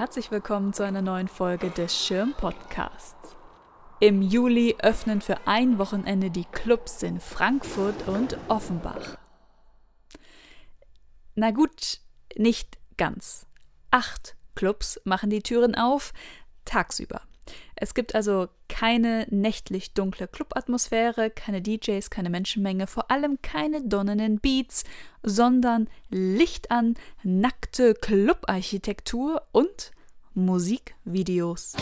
Herzlich willkommen zu einer neuen Folge des Schirm Podcasts. Im Juli öffnen für ein Wochenende die Clubs in Frankfurt und Offenbach. Na gut, nicht ganz. Acht Clubs machen die Türen auf, tagsüber. Es gibt also keine nächtlich dunkle Clubatmosphäre, keine DJs, keine Menschenmenge, vor allem keine donnernden Beats, sondern Licht an, nackte Clubarchitektur und Musikvideos.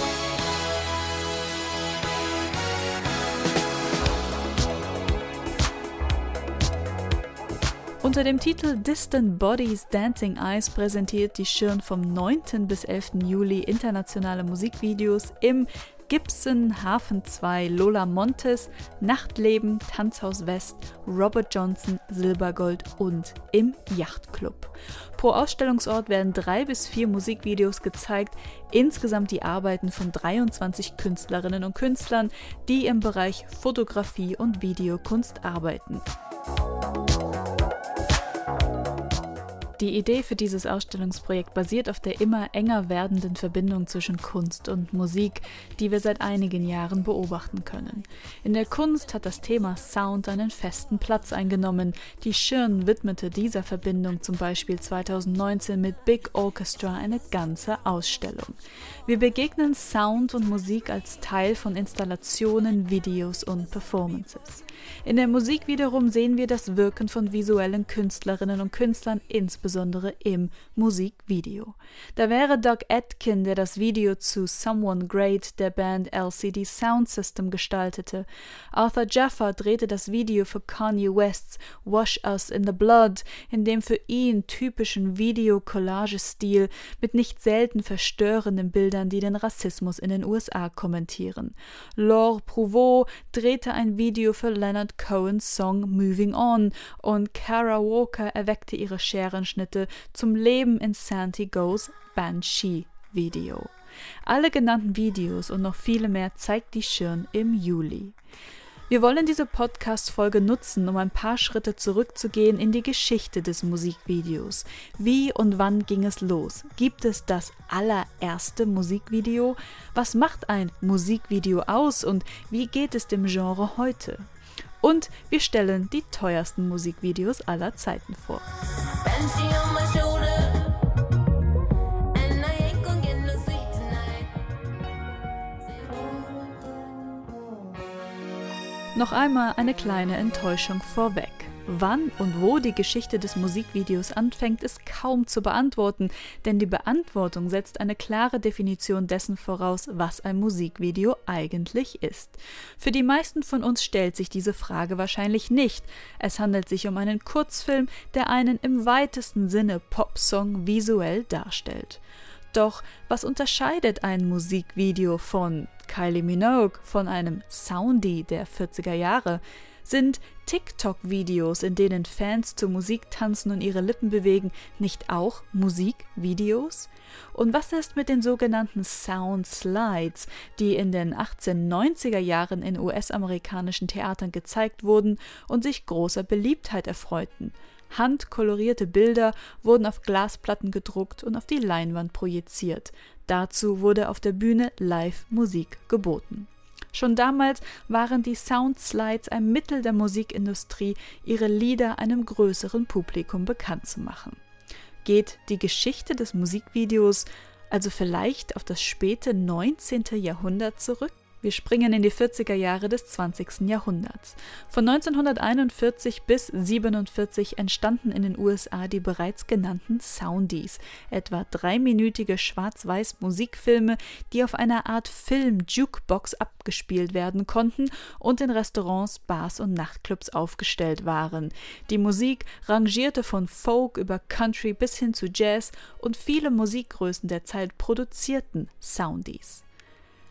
Unter dem Titel Distant Bodies Dancing Eyes präsentiert die Schirn vom 9. bis 11. Juli internationale Musikvideos im Gibson, Hafen 2, Lola Montes, Nachtleben, Tanzhaus West, Robert Johnson, Silbergold und im Yachtclub. Pro Ausstellungsort werden drei bis vier Musikvideos gezeigt, insgesamt die Arbeiten von 23 Künstlerinnen und Künstlern, die im Bereich Fotografie und Videokunst arbeiten. Die Idee für dieses Ausstellungsprojekt basiert auf der immer enger werdenden Verbindung zwischen Kunst und Musik, die wir seit einigen Jahren beobachten können. In der Kunst hat das Thema Sound einen festen Platz eingenommen. Die Schirn widmete dieser Verbindung zum Beispiel 2019 mit Big Orchestra eine ganze Ausstellung. Wir begegnen Sound und Musik als Teil von Installationen, Videos und Performances. In der Musik wiederum sehen wir das Wirken von visuellen Künstlerinnen und Künstlern, insbesondere im Musikvideo. Da wäre Doug Atkin, der das Video zu Someone Great der Band LCD Sound System gestaltete. Arthur Jaffa drehte das Video für Kanye Wests Wash Us in the Blood, in dem für ihn typischen Video-Collage-Stil mit nicht selten verstörenden Bildern, die den Rassismus in den USA kommentieren. Laure Prouveau drehte ein Video für Leonard Cohens Song Moving On und Kara Walker erweckte ihre Scherenschnitte zum Leben in Santi Goes Banshee Video. Alle genannten Videos und noch viele mehr zeigt die Schirn im Juli. Wir wollen diese Podcast-Folge nutzen, um ein paar Schritte zurückzugehen in die Geschichte des Musikvideos. Wie und wann ging es los? Gibt es das allererste Musikvideo? Was macht ein Musikvideo aus und wie geht es dem Genre heute? Und wir stellen die teuersten Musikvideos aller Zeiten vor. Noch einmal eine kleine Enttäuschung vorweg. Wann und wo die Geschichte des Musikvideos anfängt, ist kaum zu beantworten, denn die Beantwortung setzt eine klare Definition dessen voraus, was ein Musikvideo eigentlich ist. Für die meisten von uns stellt sich diese Frage wahrscheinlich nicht. Es handelt sich um einen Kurzfilm, der einen im weitesten Sinne Popsong visuell darstellt. Doch was unterscheidet ein Musikvideo von Kylie Minogue, von einem Soundy der 40er Jahre? Sind TikTok-Videos, in denen Fans zur Musik tanzen und ihre Lippen bewegen, nicht auch Musikvideos? Und was ist mit den sogenannten Sound Slides, die in den 1890er Jahren in US-amerikanischen Theatern gezeigt wurden und sich großer Beliebtheit erfreuten? Handkolorierte Bilder wurden auf Glasplatten gedruckt und auf die Leinwand projiziert. Dazu wurde auf der Bühne Live-Musik geboten. Schon damals waren die Soundslides ein Mittel der Musikindustrie, ihre Lieder einem größeren Publikum bekannt zu machen. Geht die Geschichte des Musikvideos also vielleicht auf das späte 19. Jahrhundert zurück? Wir springen in die 40er Jahre des 20. Jahrhunderts. Von 1941 bis 1947 entstanden in den USA die bereits genannten Soundies, etwa dreiminütige schwarz-weiß Musikfilme, die auf einer Art Film-Jukebox abgespielt werden konnten und in Restaurants, Bars und Nachtclubs aufgestellt waren. Die Musik rangierte von Folk über Country bis hin zu Jazz und viele Musikgrößen der Zeit produzierten Soundies.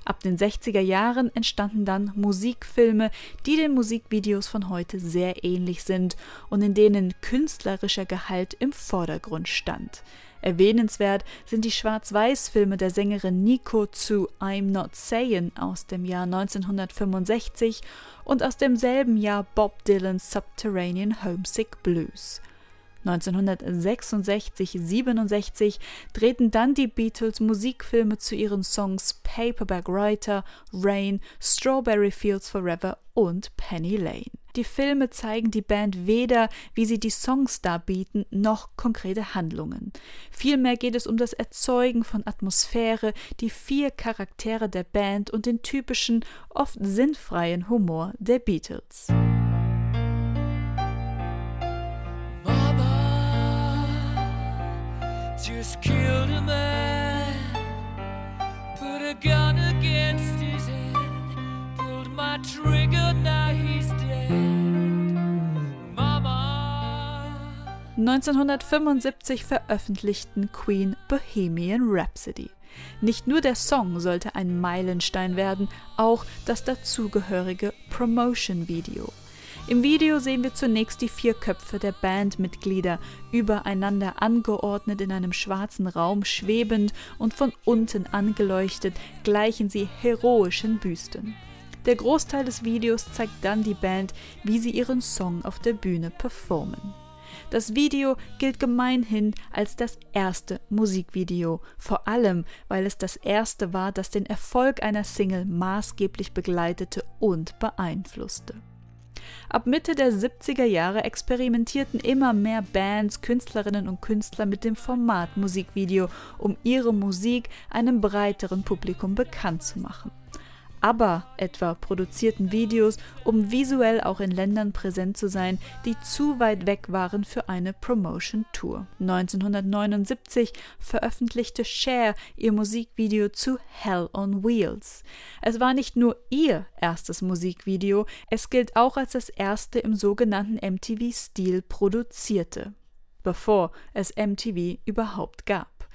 Ab den 60er Jahren entstanden dann Musikfilme, die den Musikvideos von heute sehr ähnlich sind und in denen künstlerischer Gehalt im Vordergrund stand. Erwähnenswert sind die Schwarz-Weiß-Filme der Sängerin Nico zu I'm Not Sayin' aus dem Jahr 1965 und aus demselben Jahr Bob Dylans Subterranean Homesick Blues. 1966-67 drehten dann die Beatles Musikfilme zu ihren Songs Paperback Writer, Rain, Strawberry Fields Forever und Penny Lane. Die Filme zeigen die Band weder, wie sie die Songs darbieten, noch konkrete Handlungen. Vielmehr geht es um das Erzeugen von Atmosphäre, die vier Charaktere der Band und den typischen, oft sinnfreien Humor der Beatles. Just killed a man, put a gun against his head, pulled my trigger, now he's dead. Mama. 1975 veröffentlichten Queen Bohemian Rhapsody. Nicht nur der Song sollte ein Meilenstein werden, auch das dazugehörige Promotion-Video. Im Video sehen wir zunächst die vier Köpfe der Bandmitglieder, übereinander angeordnet in einem schwarzen Raum schwebend und von unten angeleuchtet, gleichen sie heroischen Büsten. Der Großteil des Videos zeigt dann die Band, wie sie ihren Song auf der Bühne performen. Das Video gilt gemeinhin als das erste Musikvideo, vor allem weil es das erste war, das den Erfolg einer Single maßgeblich begleitete und beeinflusste. Ab Mitte der 70er Jahre experimentierten immer mehr Bands, Künstlerinnen und Künstler mit dem Format Musikvideo, um ihre Musik einem breiteren Publikum bekannt zu machen. ABBA etwa produzierten Videos, um visuell auch in Ländern präsent zu sein, die zu weit weg waren für eine Promotion-Tour. 1979 veröffentlichte Cher ihr Musikvideo zu Hell on Wheels. Es war nicht nur ihr erstes Musikvideo, es gilt auch als das erste im sogenannten MTV-Stil produzierte, bevor es MTV überhaupt gab.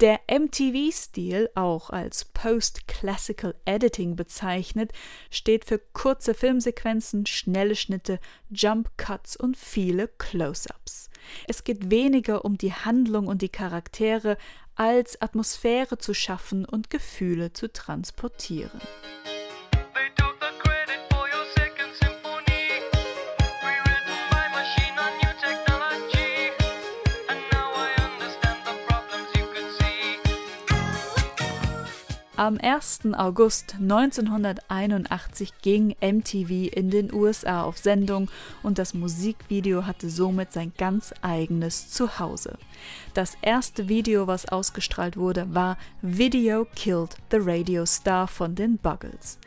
Der MTV-Stil, auch als Post-Classical Editing bezeichnet, steht für kurze Filmsequenzen, schnelle Schnitte, Jump Cuts und viele Close-ups. Es geht weniger um die Handlung und die Charaktere, als Atmosphäre zu schaffen und Gefühle zu transportieren. Am 1. August 1981 ging MTV in den USA auf Sendung und das Musikvideo hatte somit sein ganz eigenes Zuhause. Das erste Video, was ausgestrahlt wurde, war Video Killed the Radio Star von den Buggles.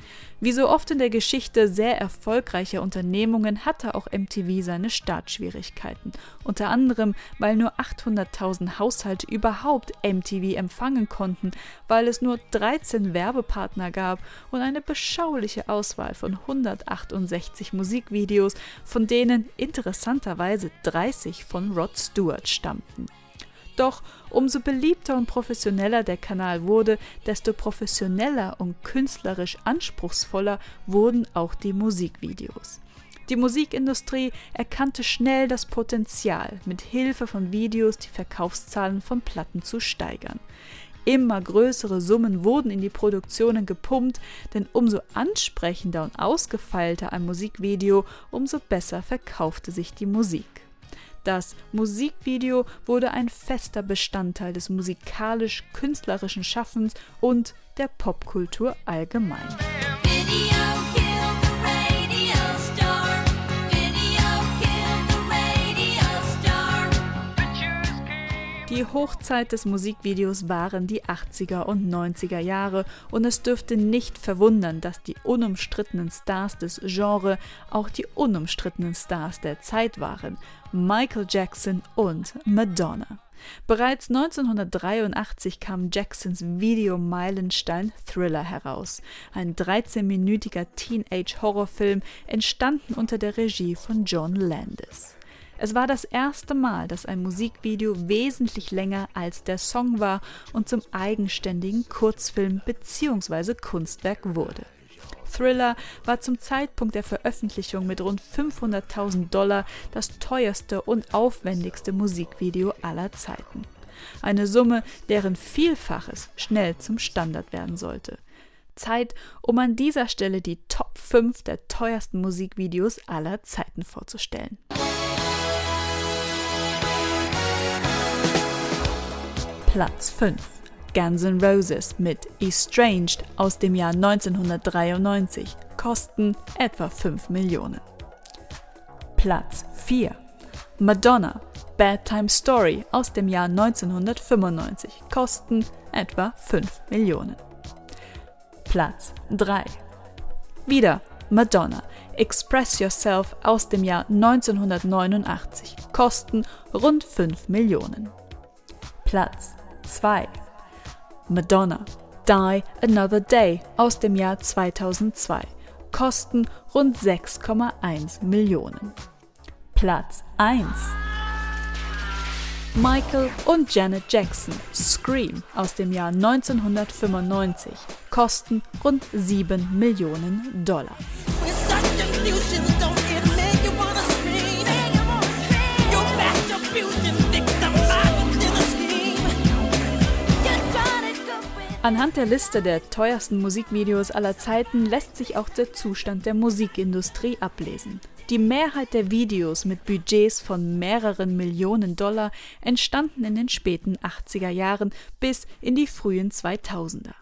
Wie so oft in der Geschichte sehr erfolgreicher Unternehmungen hatte auch MTV seine Startschwierigkeiten. Unter anderem, weil nur 800.000 Haushalte überhaupt MTV empfangen konnten, weil es nur 13 Werbepartner gab und eine beschauliche Auswahl von 168 Musikvideos, von denen interessanterweise 30 von Rod Stewart stammten. Doch umso beliebter und professioneller der Kanal wurde, desto professioneller und künstlerisch anspruchsvoller wurden auch die Musikvideos. Die Musikindustrie erkannte schnell das Potenzial, mit Hilfe von Videos die Verkaufszahlen von Platten zu steigern. Immer größere Summen wurden in die Produktionen gepumpt, denn umso ansprechender und ausgefeilter ein Musikvideo, umso besser verkaufte sich die Musik. Das Musikvideo wurde ein fester Bestandteil des musikalisch-künstlerischen Schaffens und der Popkultur allgemein. Die Hochzeit des Musikvideos waren die 80er und 90er Jahre und es dürfte nicht verwundern, dass die unumstrittenen Stars des Genres auch die unumstrittenen Stars der Zeit waren, Michael Jackson und Madonna. Bereits 1983 kam Jacksons Videomeilenstein Thriller heraus, ein 13-minütiger Teenage-Horrorfilm, entstanden unter der Regie von John Landis. Es war das erste Mal, dass ein Musikvideo wesentlich länger als der Song war und zum eigenständigen Kurzfilm bzw. Kunstwerk wurde. Thriller war zum Zeitpunkt der Veröffentlichung mit rund 500.000 Dollar das teuerste und aufwendigste Musikvideo aller Zeiten. Eine Summe, deren Vielfaches schnell zum Standard werden sollte. Zeit, um an dieser Stelle die Top 5 der teuersten Musikvideos aller Zeiten vorzustellen. Platz 5. Guns N' Roses mit Estranged aus dem Jahr 1993 kosten etwa 5 Millionen. Platz 4. Madonna Bad Time Story aus dem Jahr 1995 kosten etwa 5 Millionen. Platz 3. Wieder Madonna Express Yourself aus dem Jahr 1989 kosten rund 5 Millionen. Platz 2. Madonna Die Another Day aus dem Jahr 2002 kosten rund 6,1 Millionen. Platz 1 Michael und Janet Jackson Scream aus dem Jahr 1995 kosten rund 7 Millionen Dollar. Anhand der Liste der teuersten Musikvideos aller Zeiten lässt sich auch der Zustand der Musikindustrie ablesen. Die Mehrheit der Videos mit Budgets von mehreren Millionen Dollar entstanden in den späten 80er Jahren bis in die frühen 2000er.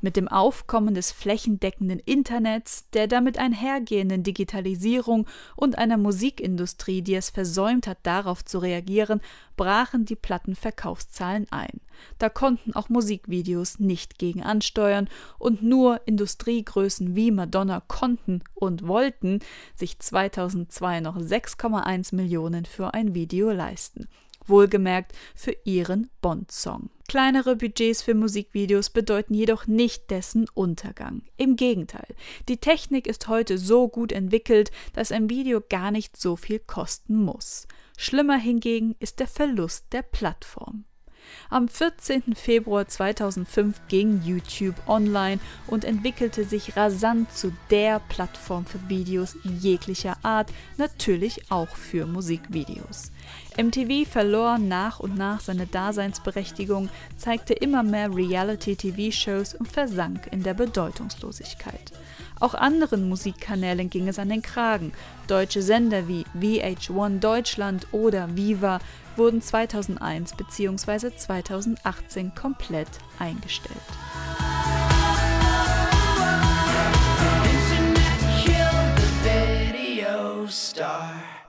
Mit dem Aufkommen des flächendeckenden Internets, der damit einhergehenden Digitalisierung und einer Musikindustrie, die es versäumt hat, darauf zu reagieren, brachen die Plattenverkaufszahlen ein. Da konnten auch Musikvideos nicht gegen ansteuern und nur Industriegrößen wie Madonna konnten und wollten sich 2002 noch 6,1 Millionen für ein Video leisten wohlgemerkt für ihren Bond-Song. Kleinere Budgets für Musikvideos bedeuten jedoch nicht dessen Untergang. Im Gegenteil, die Technik ist heute so gut entwickelt, dass ein Video gar nicht so viel kosten muss. Schlimmer hingegen ist der Verlust der Plattform. Am 14. Februar 2005 ging YouTube online und entwickelte sich rasant zu der Plattform für Videos jeglicher Art, natürlich auch für Musikvideos. MTV verlor nach und nach seine Daseinsberechtigung, zeigte immer mehr Reality-TV-Shows und versank in der Bedeutungslosigkeit. Auch anderen Musikkanälen ging es an den Kragen. Deutsche Sender wie VH1 Deutschland oder Viva wurden 2001 bzw. 2018 komplett eingestellt.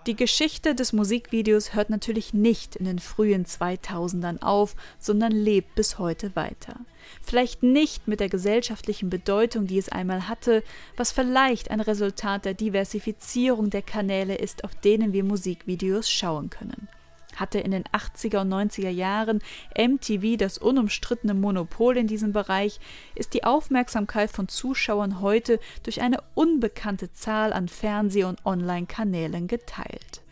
Die Geschichte des Musikvideos hört natürlich nicht in den frühen 2000ern auf, sondern lebt bis heute weiter. Vielleicht nicht mit der gesellschaftlichen Bedeutung, die es einmal hatte, was vielleicht ein Resultat der Diversifizierung der Kanäle ist, auf denen wir Musikvideos schauen können hatte in den 80er und 90er Jahren MTV das unumstrittene Monopol in diesem Bereich, ist die Aufmerksamkeit von Zuschauern heute durch eine unbekannte Zahl an Fernseh- und Online-Kanälen geteilt.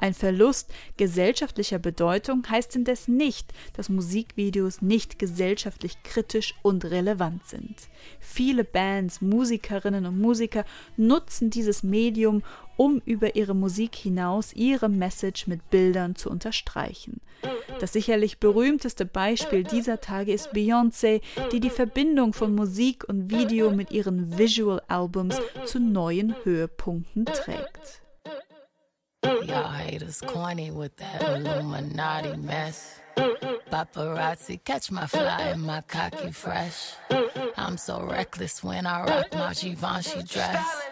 Ein Verlust gesellschaftlicher Bedeutung heißt indes nicht, dass Musikvideos nicht gesellschaftlich kritisch und relevant sind. Viele Bands, Musikerinnen und Musiker nutzen dieses Medium, um über ihre Musik hinaus ihre Message mit Bildern zu unterstreichen. Das sicherlich berühmteste Beispiel dieser Tage ist Beyoncé, die die Verbindung von Musik und Video mit ihren Visual Albums zu neuen Höhepunkten trägt. Y'all haters corny with that Illuminati mess. Paparazzi catch my fly and my cocky fresh. I'm so reckless when I rock my Givenchy dress.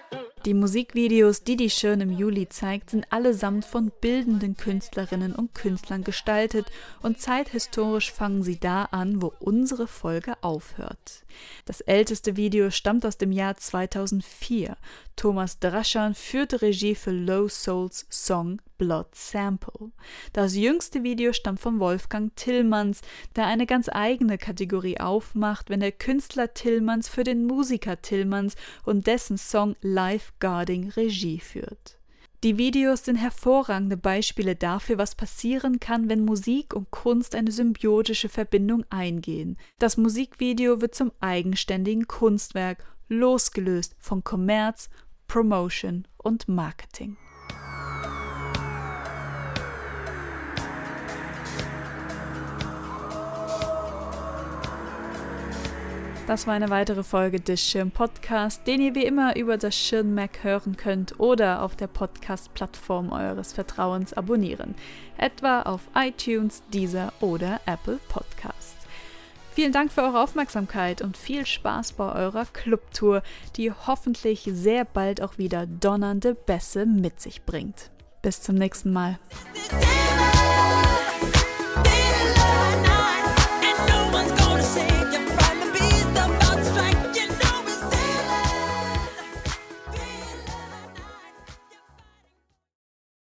Die Musikvideos, die die Schirn im Juli zeigt, sind allesamt von bildenden Künstlerinnen und Künstlern gestaltet und zeithistorisch fangen sie da an, wo unsere Folge aufhört. Das älteste Video stammt aus dem Jahr 2004. Thomas Draschan führte Regie für Low Souls Song Blood Sample. Das jüngste Video stammt von Wolfgang Tillmanns, der eine ganz eigene Kategorie aufmacht, wenn der Künstler Tillmanns für den Musiker Tillmanns und dessen Song Lifeguarding Regie führt. Die Videos sind hervorragende Beispiele dafür, was passieren kann, wenn Musik und Kunst eine symbiotische Verbindung eingehen. Das Musikvideo wird zum eigenständigen Kunstwerk, losgelöst von Kommerz, Promotion und Marketing. Das war eine weitere Folge des Schirm Podcast, den ihr wie immer über das Schirm Mac hören könnt oder auf der Podcast-Plattform eures Vertrauens abonnieren, etwa auf iTunes, Deezer oder Apple Podcasts. Vielen Dank für eure Aufmerksamkeit und viel Spaß bei eurer Clubtour, die hoffentlich sehr bald auch wieder donnernde Bässe mit sich bringt. Bis zum nächsten Mal.